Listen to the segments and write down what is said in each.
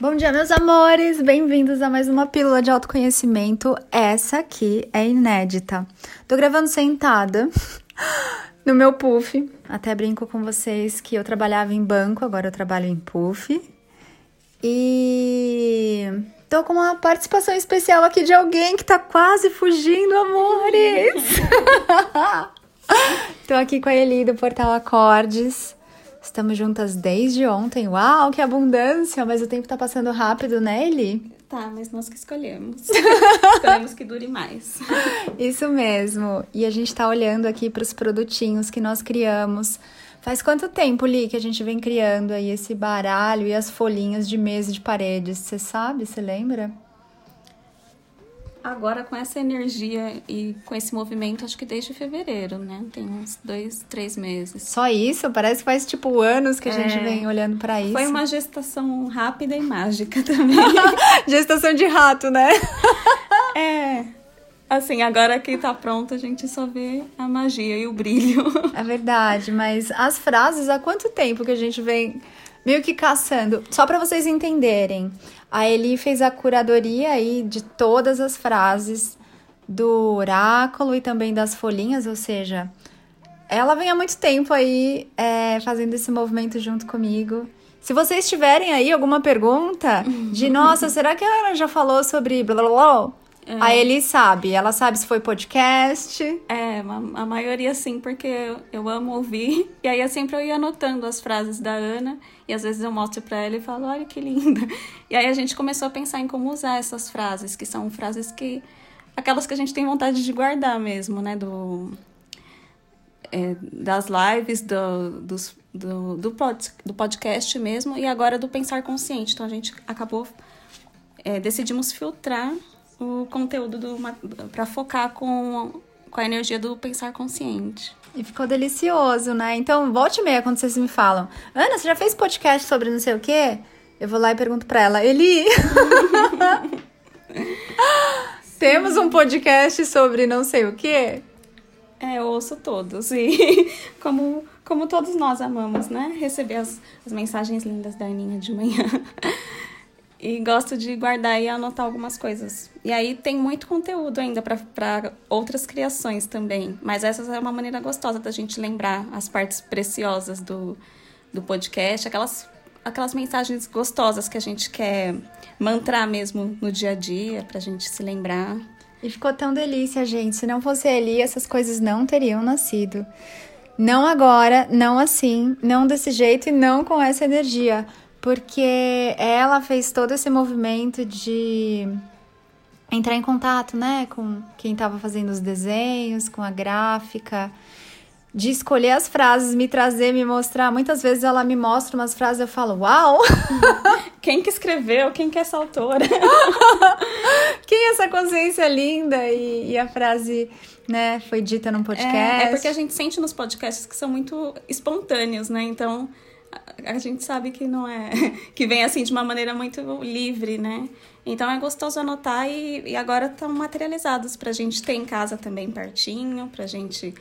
Bom dia, meus amores! Bem-vindos a mais uma pílula de autoconhecimento. Essa aqui é inédita. Tô gravando sentada no meu puff. Até brinco com vocês que eu trabalhava em banco, agora eu trabalho em puff. E tô com uma participação especial aqui de alguém que tá quase fugindo, amores! tô aqui com a Eli do Portal Acordes. Estamos juntas desde ontem. Uau, que abundância! Mas o tempo tá passando rápido, né, Eli? Tá, mas nós que escolhemos. escolhemos que dure mais. Isso mesmo. E a gente tá olhando aqui para os produtinhos que nós criamos. Faz quanto tempo, Li, que a gente vem criando aí esse baralho e as folhinhas de mesa de paredes? Você sabe? Você lembra? Agora, com essa energia e com esse movimento, acho que desde fevereiro, né? Tem uns dois, três meses. Só isso? Parece que faz tipo anos que a é... gente vem olhando para isso. Foi uma gestação rápida e mágica também. gestação de rato, né? é. Assim, agora que tá pronto, a gente só vê a magia e o brilho. É verdade, mas as frases, há quanto tempo que a gente vem meio que caçando? Só para vocês entenderem. A Eli fez a curadoria aí de todas as frases do oráculo e também das folhinhas, ou seja, ela vem há muito tempo aí é, fazendo esse movimento junto comigo. Se vocês tiverem aí alguma pergunta de, nossa, será que a Ana já falou sobre blá blá blá? É. A Eli sabe, ela sabe se foi podcast. É, a maioria sim, porque eu, eu amo ouvir. E aí eu sempre eu ia anotando as frases da Ana. E às vezes eu mostro para ela e falo, olha que linda. E aí a gente começou a pensar em como usar essas frases, que são frases que. aquelas que a gente tem vontade de guardar mesmo, né? Do, é, das lives, do, dos, do, do, pod, do podcast mesmo, e agora do pensar consciente. Então a gente acabou. É, decidimos filtrar o conteúdo para focar com, com a energia do pensar consciente. E ficou delicioso, né? Então, volte e meia quando vocês me falam, Ana, você já fez podcast sobre não sei o quê? Eu vou lá e pergunto pra ela, Eli! Temos um podcast sobre não sei o quê? É, eu ouço todos. E como, como todos nós amamos, né? Receber as, as mensagens lindas da Aninha de manhã. E gosto de guardar e anotar algumas coisas. E aí tem muito conteúdo ainda para outras criações também. Mas essa é uma maneira gostosa da gente lembrar as partes preciosas do, do podcast, aquelas, aquelas mensagens gostosas que a gente quer mantrar mesmo no dia a dia, para a gente se lembrar. E ficou tão delícia, gente. Se não fosse ali, essas coisas não teriam nascido. Não agora, não assim, não desse jeito e não com essa energia porque ela fez todo esse movimento de entrar em contato, né, com quem estava fazendo os desenhos, com a gráfica, de escolher as frases, me trazer, me mostrar. Muitas vezes ela me mostra umas frases e eu falo, uau! Quem que escreveu? Quem que é essa autora? Quem é essa consciência linda? E, e a frase, né, foi dita num podcast. É, é porque a gente sente nos podcasts que são muito espontâneos, né? Então a gente sabe que não é que vem assim de uma maneira muito livre, né? Então é gostoso anotar e, e agora estão materializados para a gente ter em casa também pertinho, para a gente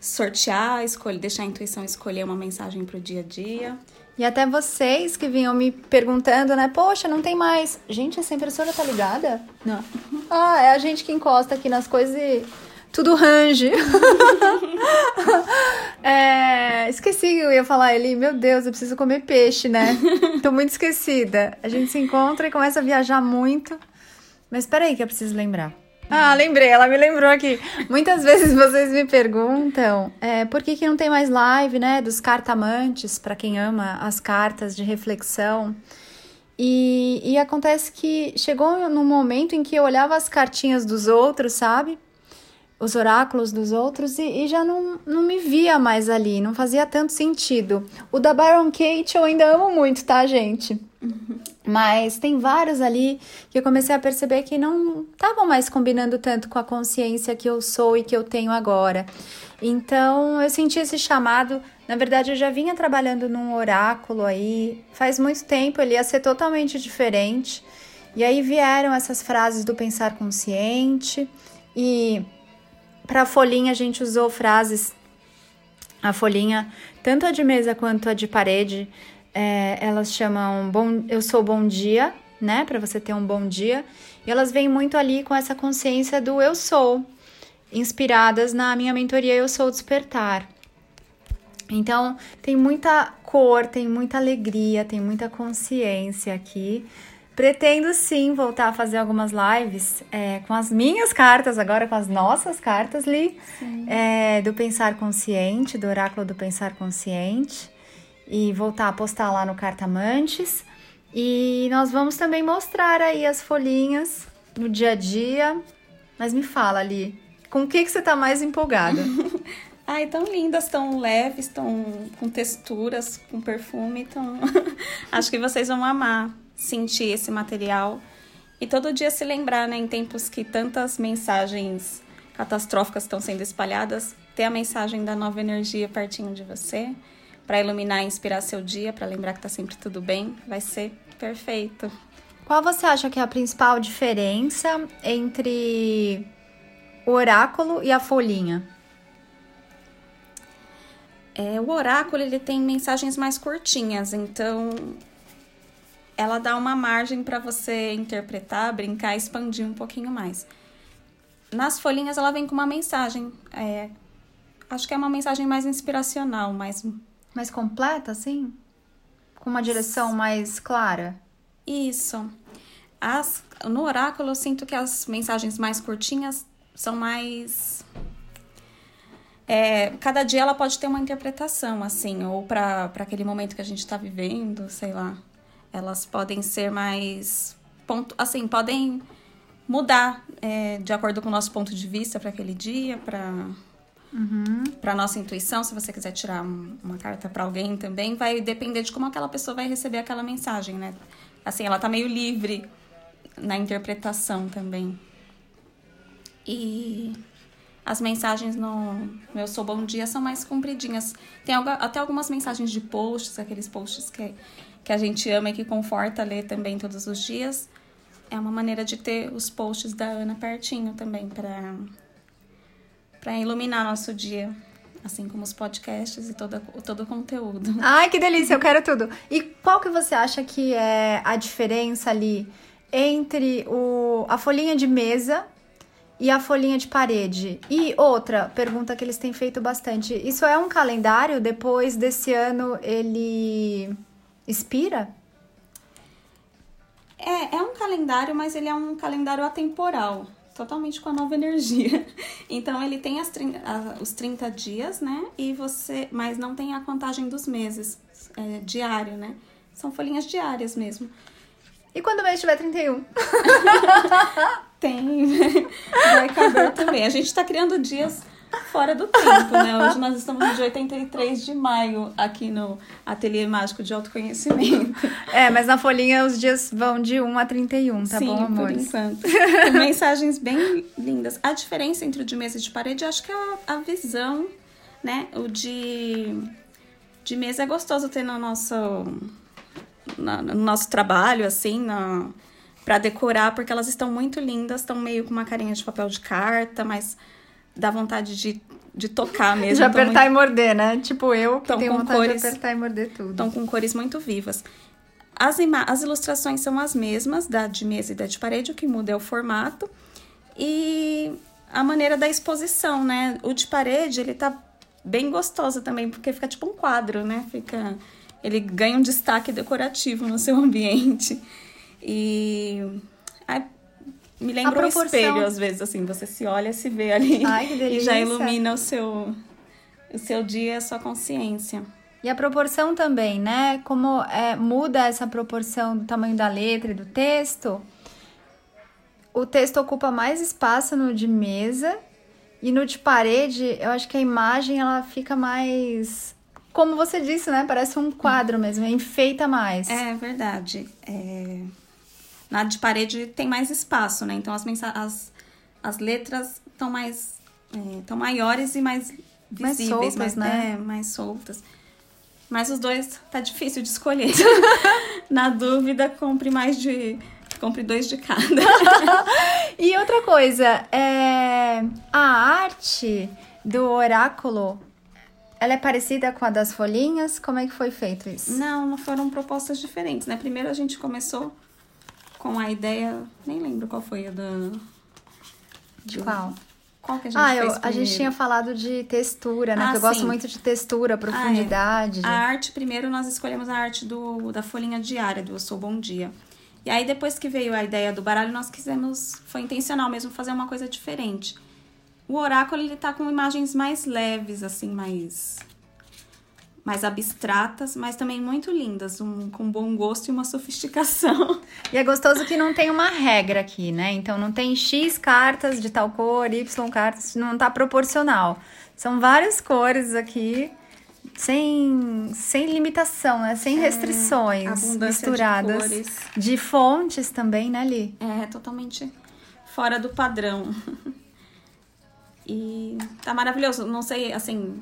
sortear, escolher, deixar a intuição escolher uma mensagem para o dia a dia. E até vocês que vinham me perguntando, né? Poxa, não tem mais. Gente, essa impressora tá ligada? Não. Ah, é a gente que encosta aqui nas coisas e tudo range. é, esqueci que eu ia falar ele, meu Deus, eu preciso comer peixe, né? Tô muito esquecida. A gente se encontra e começa a viajar muito. Mas espera aí que eu preciso lembrar. Ah, lembrei, ela me lembrou aqui. Muitas vezes vocês me perguntam é, por que, que não tem mais live, né? Dos cartamantes, para quem ama as cartas de reflexão. E, e acontece que chegou num momento em que eu olhava as cartinhas dos outros, sabe? Os oráculos dos outros e, e, já não, não me via mais ali, não fazia tanto sentido. O da Byron Kate eu ainda amo muito, tá, gente? Uhum. Mas tem vários ali que eu comecei a perceber que não estavam mais combinando tanto com a consciência que eu sou e que eu tenho agora. Então eu senti esse chamado. Na verdade, eu já vinha trabalhando num oráculo aí faz muito tempo, ele ia ser totalmente diferente. E aí vieram essas frases do pensar consciente e para a folhinha, a gente usou frases. A folhinha, tanto a de mesa quanto a de parede, É, elas chamam bom, Eu Sou Bom Dia, né? Para você ter um bom dia. E elas vêm muito ali com essa consciência do eu sou, inspiradas na minha mentoria Eu Sou Despertar. Então, tem muita cor, tem muita alegria, tem muita consciência aqui. Pretendo sim voltar a fazer algumas lives é, com as minhas cartas, agora com as nossas cartas, Li, é, do Pensar Consciente, do Oráculo do Pensar Consciente, e voltar a postar lá no Cartamantes. E nós vamos também mostrar aí as folhinhas no dia a dia. Mas me fala, Li, com o que, que você está mais empolgada? Ai, tão lindas, tão leves, tão com texturas, com perfume, tão... Acho que vocês vão amar sentir esse material e todo dia se lembrar, né, em tempos que tantas mensagens catastróficas estão sendo espalhadas, ter a mensagem da nova energia pertinho de você, para iluminar e inspirar seu dia, para lembrar que tá sempre tudo bem, vai ser perfeito. Qual você acha que é a principal diferença entre o oráculo e a folhinha? É, o oráculo ele tem mensagens mais curtinhas, então ela dá uma margem para você interpretar, brincar, expandir um pouquinho mais. Nas folhinhas ela vem com uma mensagem, é, acho que é uma mensagem mais inspiracional, mais mais completa, assim, com uma direção mais clara. Isso. As, no oráculo eu sinto que as mensagens mais curtinhas são mais é, cada dia ela pode ter uma interpretação, assim, ou para aquele momento que a gente está vivendo, sei lá. Elas podem ser mais. Ponto, assim, podem mudar é, de acordo com o nosso ponto de vista para aquele dia, para uhum. para nossa intuição. Se você quiser tirar uma carta para alguém também, vai depender de como aquela pessoa vai receber aquela mensagem, né? Assim, ela tá meio livre na interpretação também. E as mensagens no meu Sou Bom Dia são mais compridinhas. Tem até algumas mensagens de posts, aqueles posts que, que a gente ama e que conforta ler também todos os dias. É uma maneira de ter os posts da Ana pertinho também para para iluminar nosso dia, assim como os podcasts e todo, todo o conteúdo. Ai, que delícia, eu quero tudo. E qual que você acha que é a diferença ali entre o, a folhinha de mesa e a folhinha de parede. E outra pergunta que eles têm feito bastante: isso é um calendário? Depois desse ano ele expira? É, é um calendário, mas ele é um calendário atemporal, totalmente com a nova energia. Então ele tem as, os 30 dias, né? E você, mas não tem a contagem dos meses é, diário, né? São folhinhas diárias mesmo. E quando o mês tiver 31? Tem, vai caber também. A gente tá criando dias fora do tempo, né? Hoje nós estamos no dia 83 de maio aqui no Ateliê Mágico de Autoconhecimento. É, mas na folhinha os dias vão de 1 a 31, tá Sim, bom, amor? por enquanto. Tem mensagens bem lindas. A diferença entre o de mesa e de parede, acho que é a, a visão, né? O de, de mesa é gostoso ter no nosso no nosso trabalho, assim, na, para decorar, porque elas estão muito lindas, estão meio com uma carinha de papel de carta, mas dá vontade de, de tocar mesmo. De apertar muito... e morder, né? Tipo eu, que tenho vontade cores, de apertar e morder tudo. Estão com cores muito vivas. As, as ilustrações são as mesmas, da de mesa e da de parede, o que muda é o formato. E a maneira da exposição, né? O de parede, ele tá bem gostoso também, porque fica tipo um quadro, né? Fica ele ganha um destaque decorativo no seu ambiente. E me lembra proporção... um espelho, às vezes, assim, você se olha, se vê ali Ai, e já ilumina o seu, o seu dia, a sua consciência. E a proporção também, né? Como é, muda essa proporção do tamanho da letra e do texto, o texto ocupa mais espaço no de mesa e no de parede, eu acho que a imagem ela fica mais como você disse, né? Parece um quadro mesmo, enfeita mais. É verdade. É... Na de parede tem mais espaço, né? Então as, as, as letras estão mais. estão é, maiores e mais visíveis, mais soltas, mais, né? É, mais soltas. Mas os dois tá difícil de escolher. Na dúvida, compre mais de. Compre dois de cada. e outra coisa, é... a arte do oráculo ela é parecida com a das folhinhas? Como é que foi feito isso? Não, foram propostas diferentes, né? Primeiro a gente começou com a ideia, nem lembro qual foi a da. De qual? Qual que a gente Ah, fez eu, a gente tinha falado de textura, né? Ah, que eu gosto sim. muito de textura, profundidade. A arte, primeiro nós escolhemos a arte do, da folhinha diária, do Eu Sou Bom Dia. E aí, depois que veio a ideia do baralho, nós quisemos, foi intencional mesmo, fazer uma coisa diferente. O oráculo, ele tá com imagens mais leves, assim, mais mais abstratas, mas também muito lindas, um, com bom gosto e uma sofisticação. E é gostoso que não tem uma regra aqui, né? Então não tem X cartas de tal cor, Y cartas, não tá proporcional. São várias cores aqui, sem, sem limitação, né? Sem restrições abundância misturadas. de cores. De fontes também, né, Li? É totalmente fora do padrão. E tá maravilhoso. Não sei, assim,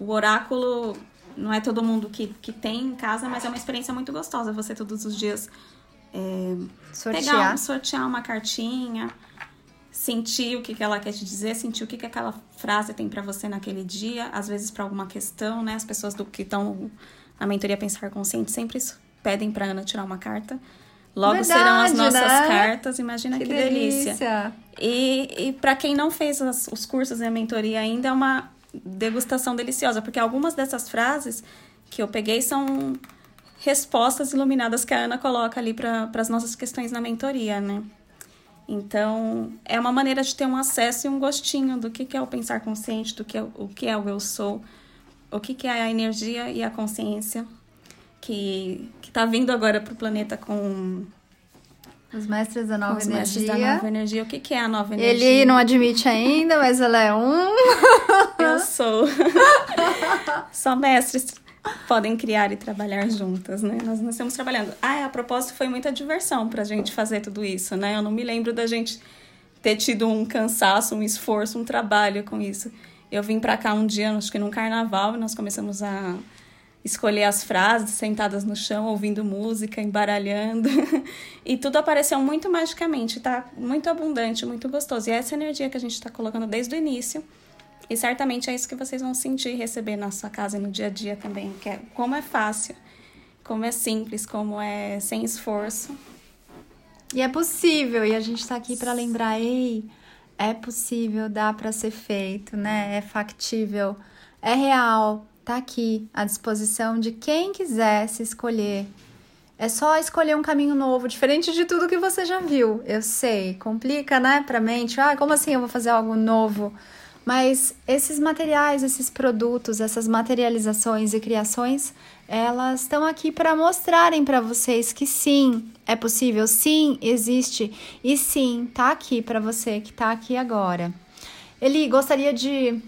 o oráculo não é todo mundo que, que tem em casa, mas é uma experiência muito gostosa. Você todos os dias é, Sortear. pegar, sortear uma cartinha, sentir o que, que ela quer te dizer, sentir o que, que aquela frase tem pra você naquele dia, às vezes pra alguma questão, né? As pessoas do que estão na mentoria Pensar Consciente sempre pedem pra Ana tirar uma carta. Logo serão as Verdade, nossas né? cartas, imagina que, delícia. delícia. E, e para quem não fez as- os cursos e a mentoria ainda, é uma degustação deliciosa, porque algumas dessas frases que eu peguei são respostas iluminadas que a Ana coloca ali para as nossas questões na mentoria, né? Então, é uma maneira de ter um acesso e um gostinho do que, que é o pensar consciente, do que é, o o que é o eu sou, o que, que é a energia e a consciência que, que tá vindo agora pro planeta com, Os mestres da nova os mestres energia. da nova energia. O que, que é a nova energia? Ele não admite ainda, mas ela é um. Sou. Só mestres podem criar e trabalhar juntas, né? Nós, estamos trabalhando. Ah, a propósito, foi muita diversão pra gente fazer tudo isso, né? Eu não me lembro da gente ter tido um cansaço, um esforço, um trabalho com isso. Eu vim pra cá um dia, acho que num carnaval, e nós começamos a escolher as frases sentadas no chão, ouvindo música, embaralhando. e tudo apareceu muito magicamente, tá muito abundante, muito gostoso. E é essa energia que a gente tá colocando desde o início. E certamente é isso que vocês vão sentir receber na sua casa no dia a dia também. Que é como é fácil, como é simples, como é sem esforço. E é possível, e a gente tá aqui para lembrar, ei, é possível, dá para ser feito, né? É factível, é real, tá aqui à disposição de quem quiser se escolher. É só escolher um caminho novo, diferente de tudo que você já viu. Eu sei, complica, né, pra mente. Ah, como assim eu vou fazer algo novo? Mas esses materiais, esses produtos, essas materializações e criações, elas estão aqui para mostrarem para vocês que sim, é possível, sim, existe e sim, tá aqui para você que tá aqui agora. Eli, gostaria de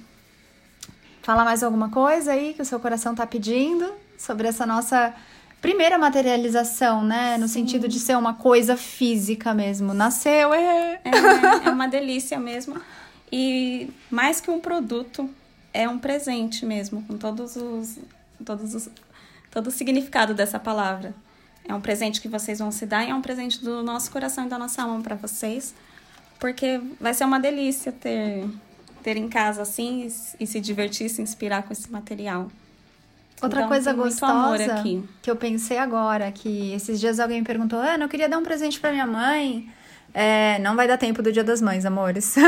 falar mais alguma coisa aí que o seu coração tá pedindo sobre essa nossa primeira materialização, né? No sentido de ser uma coisa física mesmo. Nasceu, é. É, é uma delícia mesmo. E mais que um produto, é um presente mesmo, com todos os, todos os, todo o significado dessa palavra. É um presente que vocês vão se dar e é um presente do nosso coração e da nossa alma para vocês, porque vai ser uma delícia ter, ter em casa assim e, e se divertir, se inspirar com esse material. Outra Então, coisa gostosa que eu pensei agora, que esses dias alguém me perguntou, Ana, eu queria dar um presente pra minha mãe. É, não vai dar tempo do Dia das Mães, amores.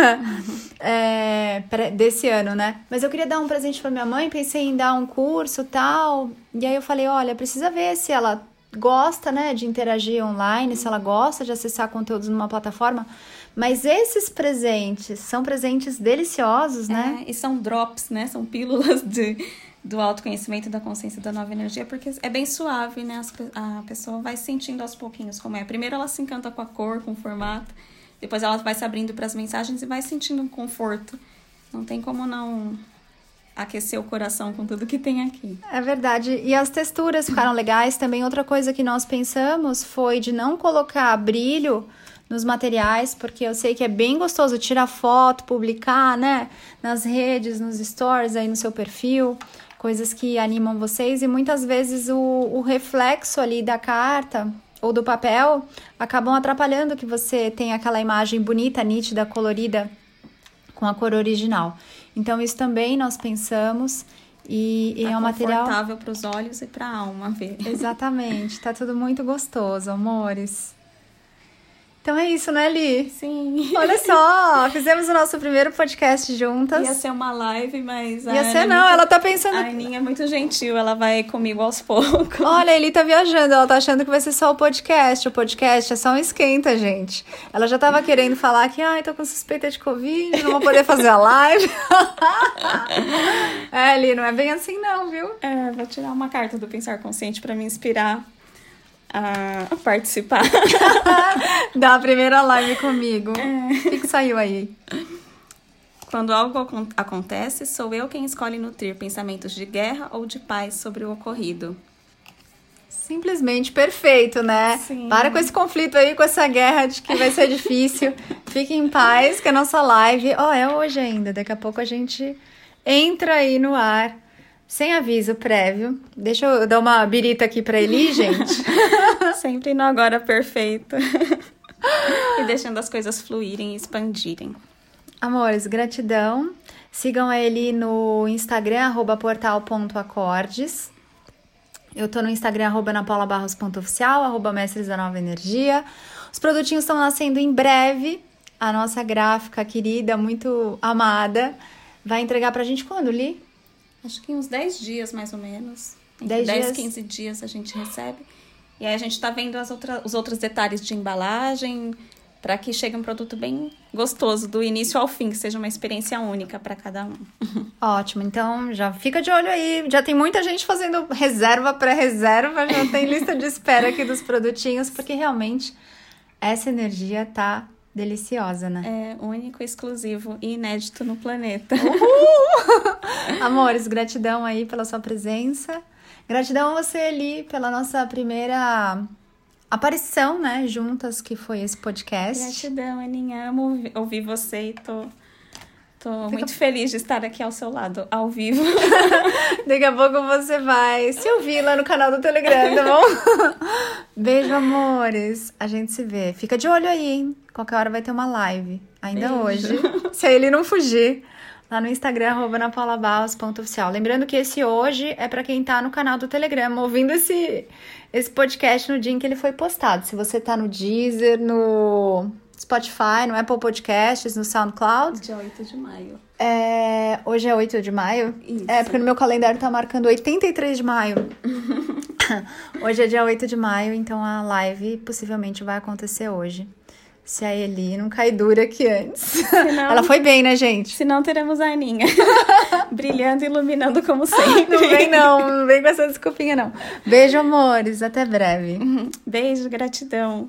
É, desse ano, né? Mas eu queria dar um presente pra minha mãe, pensei em dar um curso tal. E aí eu falei, olha, precisa ver se ela gosta, né, de interagir online, se ela gosta de acessar conteúdos numa plataforma. Mas esses presentes são presentes deliciosos, né? É, e são drops, né? São pílulas de, do autoconhecimento da consciência da nova energia, porque é bem suave, né? As a pessoa vai sentindo aos pouquinhos como é. Primeiro ela se encanta com a cor, com o formato, depois ela vai se abrindo para as mensagens e vai sentindo um conforto. Não tem como não aquecer o coração com tudo que tem aqui. É verdade. E as texturas ficaram legais. Também outra coisa que nós pensamos foi de não colocar brilho nos materiais, porque eu sei que é bem gostoso tirar foto, publicar, né, nas redes, nos stories aí no seu perfil, coisas que animam vocês e muitas vezes o, o reflexo ali da carta ou do papel acabam atrapalhando que você tenha aquela imagem bonita, nítida, colorida com a cor original. Então, isso também nós pensamos E, e Tá é um material. confortável para os olhos e para a alma ver. Exatamente, tá tudo muito gostoso, amores. Então é isso, né, Li? Sim. Olha só, fizemos o nosso primeiro podcast juntas. Ia ser uma live, mas. Ia ser é não, muito- ela tá pensando. A Aninha é muito gentil, ela vai comigo aos poucos. Olha, a Eli tá viajando, ela tá achando que vai ser só o podcast. O podcast é só um esquenta, gente. Ela já tava querendo falar que, ai, tô com suspeita de Covid, não vou poder fazer a live. é, Eli, não é bem assim não, viu? É, vou tirar uma carta do Pensar Consciente para me inspirar a participar. Da primeira live comigo. É. O que, que saiu aí? Quando algo acon- acontece, sou eu quem escolhe nutrir pensamentos de guerra ou de paz sobre o ocorrido. Simplesmente perfeito, né? Sim. Para com esse conflito aí, com essa guerra de que vai ser difícil. Fique em paz, que a nossa live, ó, é hoje ainda. Daqui a pouco a gente entra aí no ar, sem aviso prévio. Deixa eu dar uma birita aqui pra Eli, gente. Sempre no agora perfeito. e deixando as coisas fluírem e expandirem. Amores, gratidão. Sigam a Eli no Instagram, arroba portal.acordes. Eu tô no Instagram, arroba napaulabarros.oficial, arroba mestres da nova energia. Os produtinhos estão nascendo em breve. A nossa gráfica querida, muito amada, vai entregar pra gente quando, Li? Acho que em uns 10 dias, mais ou menos. Entre 10 10, dias. 15 dias a gente recebe. E aí a gente tá vendo as outra, os outros detalhes de embalagem para que chegue um produto bem gostoso, do início ao fim, que seja uma experiência única para cada um. Ótimo, então já fica de olho aí. Já tem muita gente fazendo reserva pré-reserva, já tem lista de espera aqui dos produtinhos, porque realmente essa energia tá deliciosa, né? É único, exclusivo e inédito no planeta. Amores, gratidão aí pela sua presença. Gratidão a você ali pela nossa primeira aparição, né, juntas, que foi esse podcast. Gratidão, Aninha. Amo ouvi- ouvir você e tô, tô muito feliz de estar aqui ao seu lado, ao vivo. Daqui a pouco você vai se ouvir lá no canal do Telegram, tá bom? Beijo, amores. A gente se vê. Fica de olho aí, hein? Qualquer hora vai ter uma live. Ainda Beijo. hoje. Se ele não fugir. Lá no Instagram, arroba napaulabarros.oficial. Lembrando que esse hoje é pra quem tá no canal do Telegram, ouvindo esse, esse podcast no dia em que ele foi postado. Se você tá no Deezer, no Spotify, no Apple Podcasts, no SoundCloud, Dia 8 de maio. é, hoje é 8 de maio? Isso. É, porque no meu calendário tá marcando 83 de maio. hoje é dia 8 de maio, então a live possivelmente vai acontecer hoje. Se a Eli não cai dura aqui antes. Ela foi bem, né, gente? Se não, teremos a Aninha. Brilhando e iluminando como sempre. Não vem não, não vem com essa desculpinha não. Beijo, amores. Até breve. Beijo, gratidão.